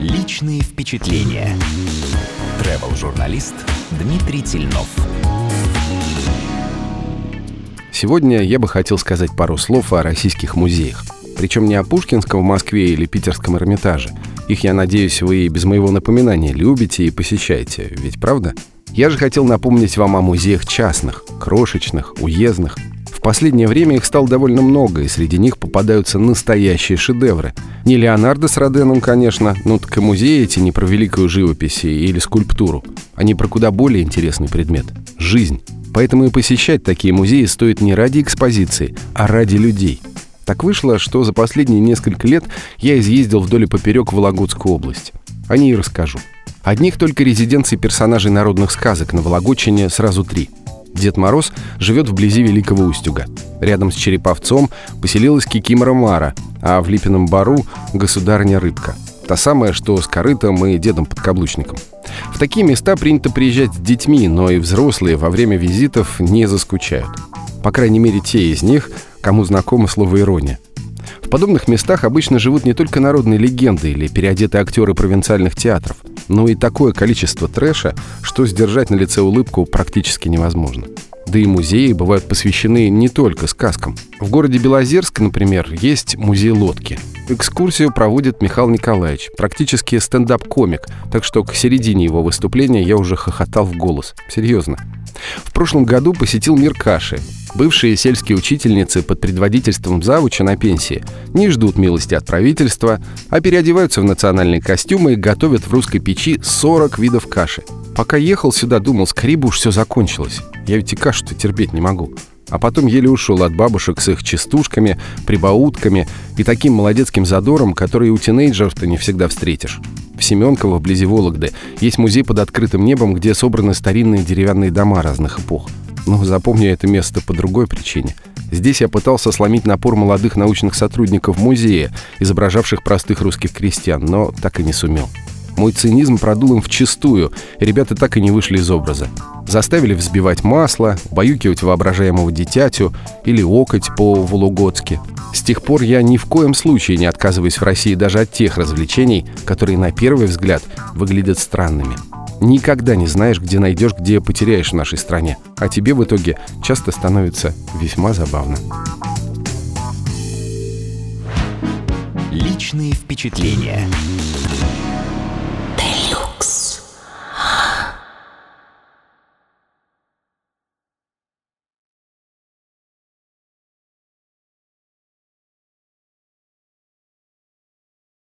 Личные впечатления. Travel-журналист Дмитрий Тельнов. Сегодня я бы хотел сказать пару слов о российских музеях. Причем не о Пушкинском в Москве или Питерском Эрмитаже. Их, я надеюсь, вы без моего напоминания любите и посещаете. Ведь правда? Я же хотел напомнить вам о музеях частных, крошечных, уездных, в последнее время их стало довольно много, и среди них попадаются настоящие шедевры. Не Леонардо с Роденом, конечно, но так и музеи эти не про великую живопись или скульптуру. Они про куда более интересный предмет – жизнь. Поэтому и посещать такие музеи стоит не ради экспозиции, а ради людей. Так вышло, что за последние несколько лет я изъездил вдоль и поперек Вологодскую область. О ней расскажу. Одних только резиденций персонажей народных сказок на Вологодчине сразу три – Дед Мороз живет вблизи Великого Устюга. Рядом с Череповцом поселилась Кикимора Мара, а в Липином Бару – государня Рыбка. Та самая, что с корытом и дедом-подкаблучником. В такие места принято приезжать с детьми, но и взрослые во время визитов не заскучают. По крайней мере, те из них, кому знакомо слово «ирония». В подобных местах обычно живут не только народные легенды или переодетые актеры провинциальных театров – но и такое количество трэша, что сдержать на лице улыбку практически невозможно. Да и музеи бывают посвящены не только сказкам. В городе Белозерск, например, есть музей лодки. Экскурсию проводит Михаил Николаевич, практически стендап-комик, так что к середине его выступления я уже хохотал в голос. Серьезно. В прошлом году посетил мир каши. Бывшие сельские учительницы под предводительством завуча на пенсии не ждут милости от правительства, а переодеваются в национальные костюмы и готовят в русской печи 40 видов каши. Пока ехал сюда, думал, скорее бы уж все закончилось. Я ведь и кашу-то терпеть не могу. А потом еле ушел от бабушек с их частушками, прибаутками и таким молодецким задором, который у тинейджеров-то не всегда встретишь. В Семенково, вблизи Вологды, есть музей под открытым небом, где собраны старинные деревянные дома разных эпох. Но запомню это место по другой причине. Здесь я пытался сломить напор молодых научных сотрудников музея, изображавших простых русских крестьян, но так и не сумел. Мой цинизм продул им вчистую, и ребята так и не вышли из образа. Заставили взбивать масло, баюкивать воображаемого дитятю или окать по-вологодски. С тех пор я ни в коем случае не отказываюсь в России даже от тех развлечений, которые на первый взгляд выглядят странными. Никогда не знаешь, где найдешь, где потеряешь в нашей стране. А тебе в итоге часто становится весьма забавно. Личные впечатления.